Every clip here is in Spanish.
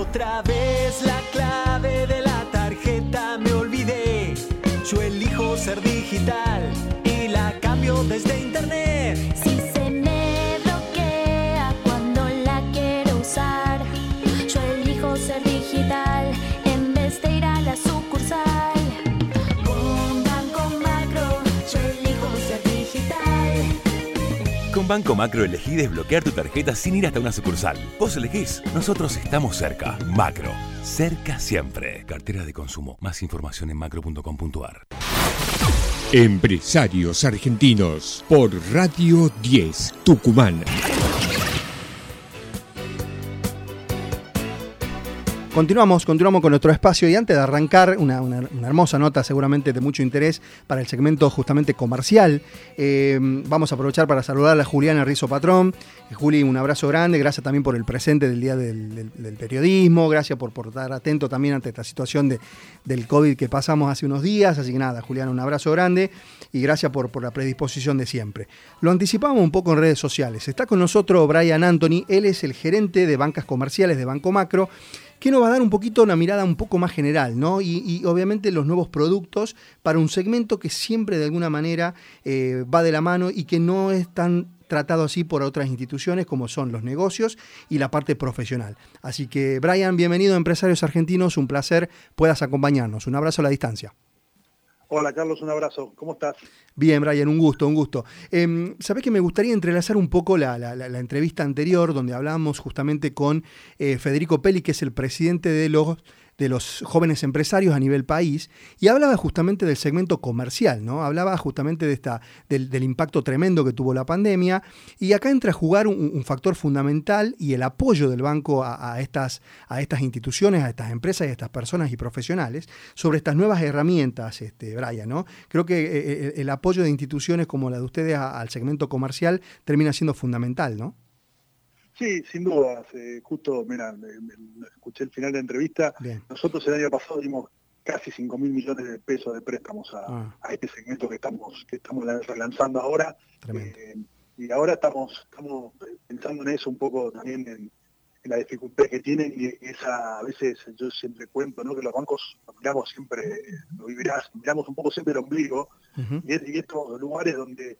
Otra vez la Con Banco Macro elegí desbloquear tu tarjeta sin ir hasta una sucursal. Vos elegís, nosotros estamos cerca. Macro, cerca siempre. Cartera de consumo. Más información en macro.com.ar. Empresarios Argentinos por Radio 10 Tucumán. Continuamos, continuamos con nuestro espacio y antes de arrancar, una, una- hermosa nota seguramente de mucho interés para el segmento justamente comercial. Eh, vamos a aprovechar para saludar a Juliana Rizo Patrón. Eh, Juli, un abrazo grande, gracias también por el presente del Día del Periodismo, gracias por, por estar atento también ante esta situación de, del COVID que pasamos hace unos días. Así que nada, Juliana, un abrazo grande y gracias por, por la predisposición de siempre. Lo anticipamos un poco en redes sociales. Está con nosotros Brian Anthony, él es el gerente de bancas comerciales de Banco Macro que nos va a dar un poquito una mirada un poco más general, ¿no? Y, obviamente los nuevos productos para un segmento que siempre de alguna manera eh, va de la mano y que no es tan tratado así por otras instituciones como son los negocios y la parte profesional. Así que, Brian, bienvenido a Empresarios Argentinos, un placer puedas acompañarnos. Un abrazo a la distancia. Hola Carlos, un abrazo. ¿Cómo estás? Bien, Brian, un gusto, un gusto. Eh, Sabés que me gustaría entrelazar un poco la, la- entrevista anterior, donde hablábamos justamente con eh, Federico Peli, que es el presidente de los, de los jóvenes empresarios a nivel país, y hablaba justamente del segmento comercial, ¿no? Hablaba justamente de esta, del, del impacto tremendo que tuvo la pandemia, y acá entra a jugar un, factor fundamental y el apoyo del banco a, estas, a estas instituciones, a estas empresas y a estas personas y profesionales sobre estas nuevas herramientas, este, Brian, ¿no? Creo que eh, eh, el apoyo de instituciones como la de ustedes al segmento comercial termina siendo fundamental, ¿no? Sí, sin dudas. eh, justo, mira, escuché el final de la entrevista. Bien. Nosotros el año pasado dimos casi 5 mil millones de pesos de préstamos a, Ah. a este segmento que estamos que estamos lan- relanzando ahora. Eh, y ahora estamos, estamos pensando en eso un poco también en, en la dificultad que tienen y esa a veces yo siempre cuento ¿no? que los bancos lo miramos siempre, lo vivirás, miramos un poco siempre el ombligo Ujú. y, es- y estos lugares donde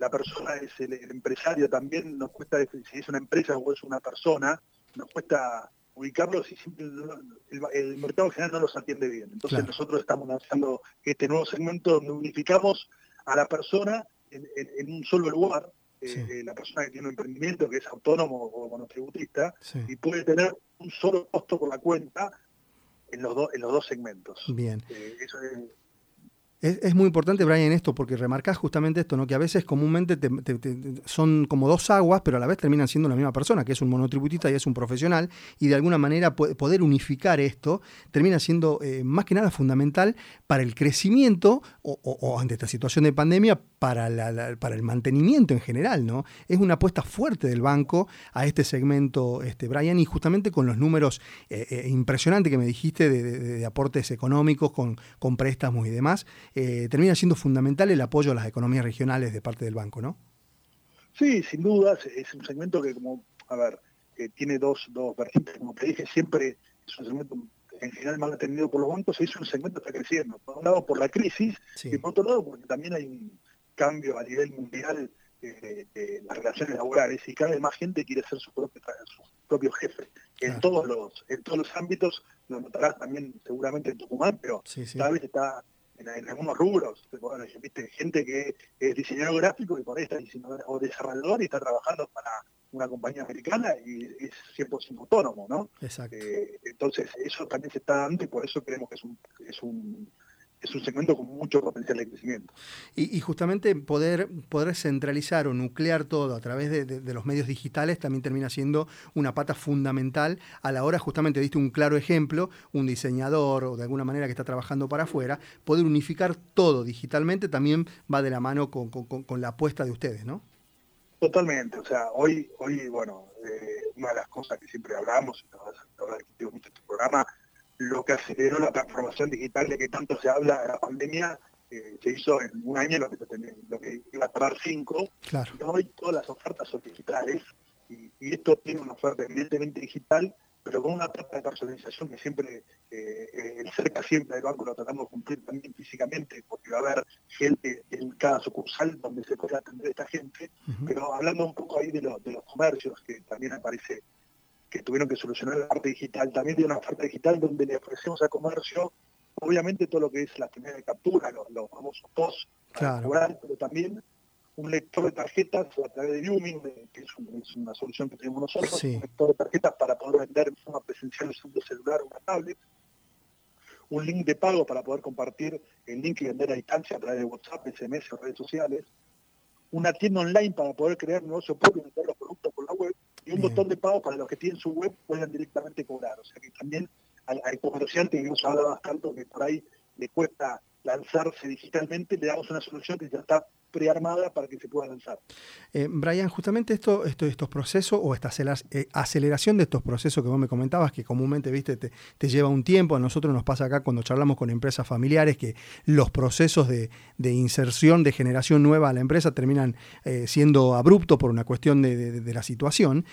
la persona es el, el empresario también nos cuesta definir si es una empresa o es una persona nos cuesta ubicarlos y siempre el, el mercado en general no los atiende bien entonces Claro. nosotros estamos lanzando este nuevo segmento donde unificamos a la persona en, en- en un solo lugar eh, Sí. eh, la persona que tiene un emprendimiento que es autónomo o monotributista Sí. y puede tener un solo costo por la cuenta en los, dos en los dos segmentos Bien. Eh, eso es Es, muy importante, Brian, esto, porque remarcás justamente esto, ¿no? Que a veces comúnmente te- son como dos aguas, pero a la vez terminan siendo la misma persona, que es un monotributista y es un profesional, y de alguna manera po- poder unificar esto termina siendo eh, más que nada fundamental para el crecimiento o, ante esta situación de pandemia, para, la- el mantenimiento en general, ¿no? Es una apuesta fuerte del banco a este segmento, este, Brian, y justamente con los números eh, eh, impresionantes que me dijiste de, aportes económicos con, con préstamos y demás, eh, termina siendo fundamental el apoyo a las economías regionales de parte del banco, ¿no? Sí, sin dudas, es un segmento que como, a ver, tiene dos, dos vertientes, como te dije, siempre es un segmento en general mal atendido por los bancos, y es un segmento que está creciendo, por un lado por la crisis, Sí. y por otro lado porque también hay un cambio a nivel mundial eh, de las relaciones laborales, y cada vez más gente quiere ser su propio, su propio jefe, en Claro. todos los, en todos los ámbitos, lo notarás también seguramente en Tucumán, pero Sí, sí. cada vez está en, en algunos rubros, bueno, viste, gente que es diseñador gráfico y por ahí está diseñador o desarrollador y está trabajando para una compañía americana y es 100% autónomo, ¿no? Exacto. Eh, entonces eso también se está dando y por eso creemos que es un, es un, es un segmento con mucho potencial de crecimiento. Y, y justamente poder, poder centralizar o nuclear todo a través de, de- de los medios digitales también termina siendo una pata fundamental a la hora, justamente diste un claro ejemplo, un diseñador o de alguna manera que está trabajando para afuera, poder unificar todo digitalmente también va de la mano con, con- la apuesta de ustedes, ¿no? Totalmente, o sea, hoy, hoy bueno, eh, una de las cosas que siempre hablamos, y la verdad que tengo mucho este programa, lo que aceleró la transformación digital de que tanto se habla de la pandemia, eh, se hizo en un año lo que, lo iba a tardar cinco, Claro. y hoy todas las ofertas son digitales, y, y esto tiene una oferta evidentemente digital, pero con una etapa de personalización que siempre, eh, el cerca siempre del banco lo tratamos de cumplir también físicamente, porque va a haber gente en cada sucursal donde se pueda atender esta gente, pero hablando un poco ahí de, de los comercios, que también aparece que tuvieron que solucionar la parte digital, también de una oferta digital donde le ofrecemos al comercio, obviamente todo lo que es la primera de captura, los, los famosos POS, pero también un lector de tarjetas a través de Lumin, que es, una solución que tenemos nosotros, un lector de tarjetas para poder vender en forma presencial un celular o una tablet, un link de pago para poder compartir el link y vender a distancia a través de WhatsApp, SMS o redes sociales, una tienda online para poder crear negocio propio y vender los productos por la web, y un botón de pago para los que tienen su web puedan directamente cobrar. O sea que también al, comerciante que nos habla bastante que por ahí le cuesta lanzarse digitalmente, le damos una solución que ya está prearmada para que se pueda lanzar. Eh, Brian, justamente esto, esto, estos procesos o esta eh, aceleración de estos procesos que vos me comentabas, que comúnmente viste te, lleva un tiempo, a nosotros nos pasa acá cuando charlamos con empresas familiares que los procesos de, inserción, de generación nueva a la empresa terminan eh, siendo abruptos por una cuestión de, la situación.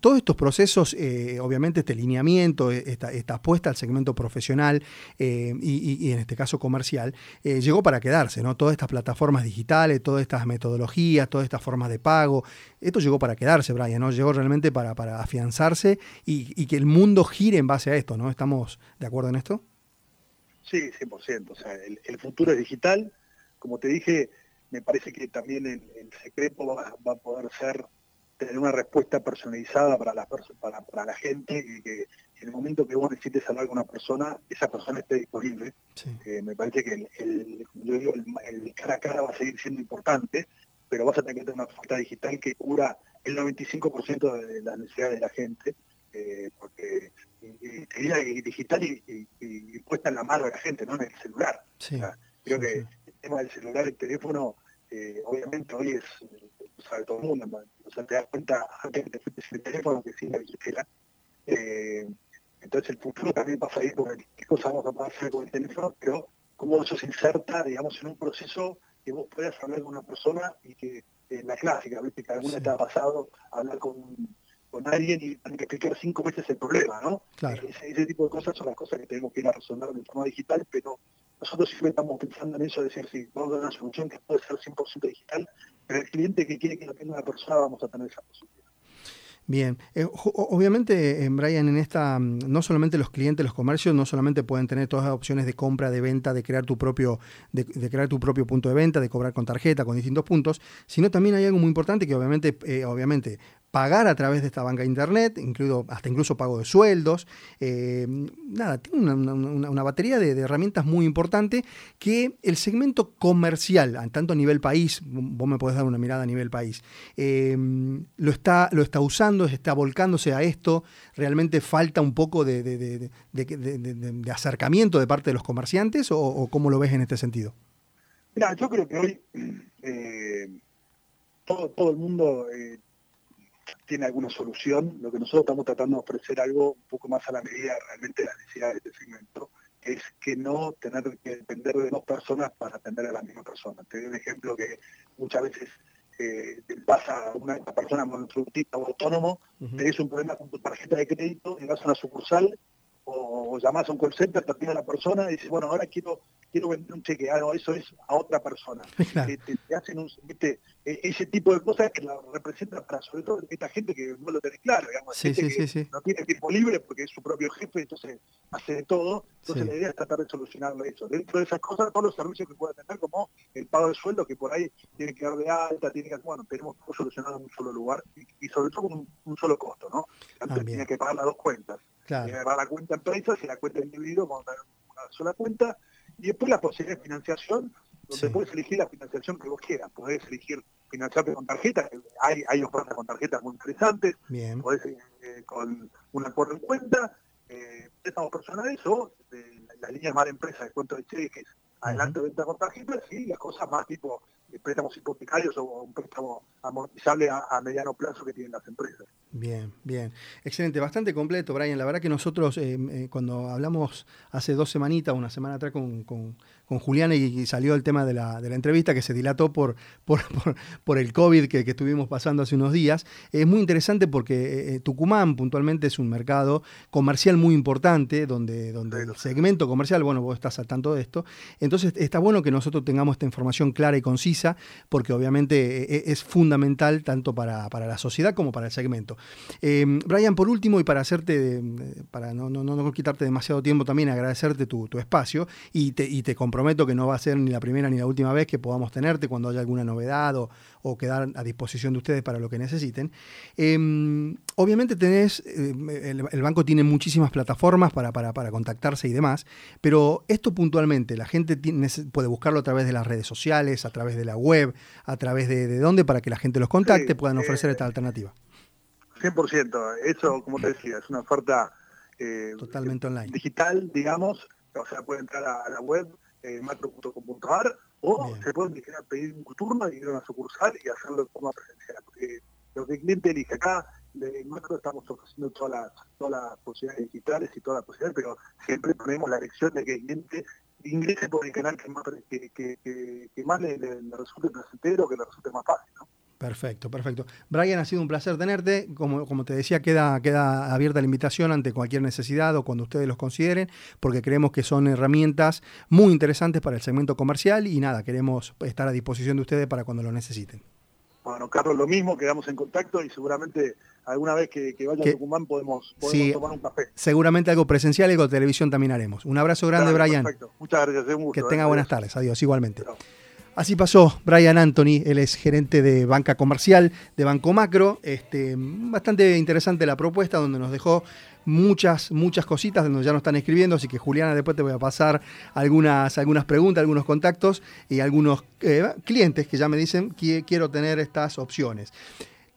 todos estos procesos, obviamente este lineamiento, esta, esta, apuesta al segmento profesional y, y, en este caso comercial, llegó para quedarse, ¿no? Todas estas plataformas digitales todas estas metodologías, todas estas formas de pago. Esto llegó para quedarse, Brian, ¿no? Llegó realmente para, para afianzarse y, que el mundo gire en base a esto, ¿no? ¿Estamos de acuerdo en esto? Sí, 100%. O sea, el, futuro es digital. Como te dije, me parece que también el, secreto va, a poder ser tener una respuesta personalizada para la, para, para la gente y que en el momento que vos necesites hablar con una persona, esa persona esté disponible. Eh, me parece que el, el, cara a cara va a seguir siendo importante, pero vas a tener que tener una oferta digital que cura el 95% de las necesidades de la gente, eh, porque sería digital y, puesta en la mano de la gente, no en el celular. creo que el tema del celular, el teléfono, eh, obviamente hoy es, sabe todo el mundo, o sea, te das cuenta antes que te fuiste el teléfono que sí la billetera. Entonces el futuro también va a salir con qué cosas vamos a poder hacer con el teléfono, pero cómo eso se inserta, digamos, en un proceso que vos puedas hablar con una persona y que eh, la clásica, ¿viste? que alguna te ha pasado hablar con, alguien y tener que explicar cinco veces el problema, ¿no? Ese, tipo de cosas son las cosas que tenemos que ir a resolver de forma digital, pero nosotros siempre estamos pensando en eso, de decir, sí, vamos a dar una solución que puede ser 100% digital, pero el cliente que quiere que lo tenga una persona, vamos a tener esa posibilidad. Bien, eh, obviamente, eh, Brian, en esta, mm, no solamente los clientes, los comercios, no solamente pueden tener todas las opciones de compra, de venta, de crear tu propio, de, crear tu propio punto de venta, de cobrar con tarjeta, con distintos puntos, sino también hay algo muy importante que obviamente, eh, obviamente pagar a través de esta banca de internet, incluido, hasta incluso pago de sueldos. Eh, nada, tiene una, batería de, herramientas muy importante que el segmento comercial, tanto a nivel país, vos me podés dar una mirada a nivel país, eh, lo, está, lo está usando, está volcándose a esto, realmente falta un poco de, acercamiento de parte de los comerciantes o, cómo lo ves en este sentido. Mira, yo creo que hoy eh, todo, todo el mundo tiene alguna solución. Lo que nosotros estamos tratando de ofrecer algo un poco más a la medida realmente de las necesidades de este segmento, es que no tener que depender de dos personas para atender a la misma persona. Te doy un ejemplo que muchas veces eh, pasa a una persona monotributista o autónomo, tenés un problema con tu tarjeta de crédito y vas a una sucursal o, llamás a un call center, te atiende a la persona y dices, bueno, ahora quiero quiero vender un cheque, ah, no, eso es a otra persona. Te, hacen un, e, ese tipo de cosas que la representan para sobre todo esta gente que no lo tenés claro, digamos, gente que no tiene tiempo libre porque es su propio jefe, entonces hace de todo, entonces la idea es tratar de solucionarlo eso. Dentro de esas cosas, todos los servicios que pueda tener, como el pago de sueldo, que por ahí tiene que dar de alta, tiene que, bueno, tenemos todo solucionado en un solo lugar y, sobre todo con un, solo costo, ¿no? Antes tiene que pagar las dos cuentas. Claro. Tiene que pagar la cuenta empresa y la cuenta individuo con una sola cuenta y después la posibilidad de financiación, donde puedes elegir la financiación que vos quieras. Podés elegir financiarte con tarjeta, hay, hay ofertas con tarjetas muy interesantes, Bien. podés eh, con un acuerdo en cuenta, eh, préstamos personales o de las líneas más de empresa de cuento de cheques, adelante venta con tarjetas y las cosas más tipo préstamos hipotecarios o un préstamo amortizable a, mediano plazo que tienen las empresas. Bien, bien. Excelente, bastante completo, Brian. La verdad que nosotros, eh, eh, cuando hablamos hace dos semanitas, una semana atrás con, con, con Julián y, salió el tema de la, de la, entrevista que se dilató por, por, por, el COVID que, que, estuvimos pasando hace unos días, es muy interesante porque eh, Tucumán puntualmente es un mercado comercial muy importante, donde, donde el segmento comercial, bueno, vos estás al tanto de esto, entonces está bueno que nosotros tengamos esta información clara y concisa, porque obviamente es fundamental tanto para, para la sociedad como para el segmento. Eh, Brian, por último, y para hacerte, para no, no, no, quitarte demasiado tiempo también, agradecerte tu, tu espacio y te, y te, comprometo que no va a ser ni la primera ni la última vez que podamos tenerte cuando haya alguna novedad o, o quedar a disposición de ustedes para lo que necesiten. Eh, obviamente tenés, eh, el, el, banco tiene muchísimas plataformas para, para, para, contactarse y demás, pero esto puntualmente, la gente tiene, puede buscarlo a través de las redes sociales, a través de la web, a través de, de dónde, para que la gente los contacte, sí, puedan ofrecer esta alternativa. 100%. Eso, como te decía, es una oferta eh, totalmente online. Digital, digamos. O sea, puede entrar a, la web eh, macro.com.ar o Bien. se puede pedir un turno y ir a una sucursal y hacerlo de forma presencial. Porque lo que el cliente elige acá, en Macro estamos ofreciendo todas las, todas las posibilidades digitales y todas las posibilidades, pero siempre ponemos la elección de que el cliente ingrese por el canal que más, que, que, que, que más le, le, le resulte placentero, que le resulte más fácil. ¿no? Perfecto, perfecto. Brian, ha sido un placer tenerte. Como, como te decía, queda, queda abierta la invitación ante cualquier necesidad o cuando ustedes los consideren, porque creemos que son herramientas muy interesantes para el segmento comercial y nada, queremos estar a disposición de ustedes para cuando lo necesiten. Bueno, Carlos, lo mismo, quedamos en contacto y seguramente alguna vez que, que vaya que, a Tucumán podemos, podemos sí, tomar un café. Seguramente algo presencial y algo de televisión también haremos. Un abrazo grande, claro, Brian. Perfecto. Muchas gracias, un gusto, Que tenga eh. buenas tardes. Adiós, igualmente. Así pasó Brian Anthony, él es gerente de banca comercial de Banco Macro. Este, bastante interesante la propuesta, donde nos dejó muchas, muchas cositas, donde ya nos están escribiendo, así que Juliana, después te voy a pasar algunas, algunas preguntas, algunos contactos y algunos eh, clientes que ya me dicen que quiero tener estas opciones.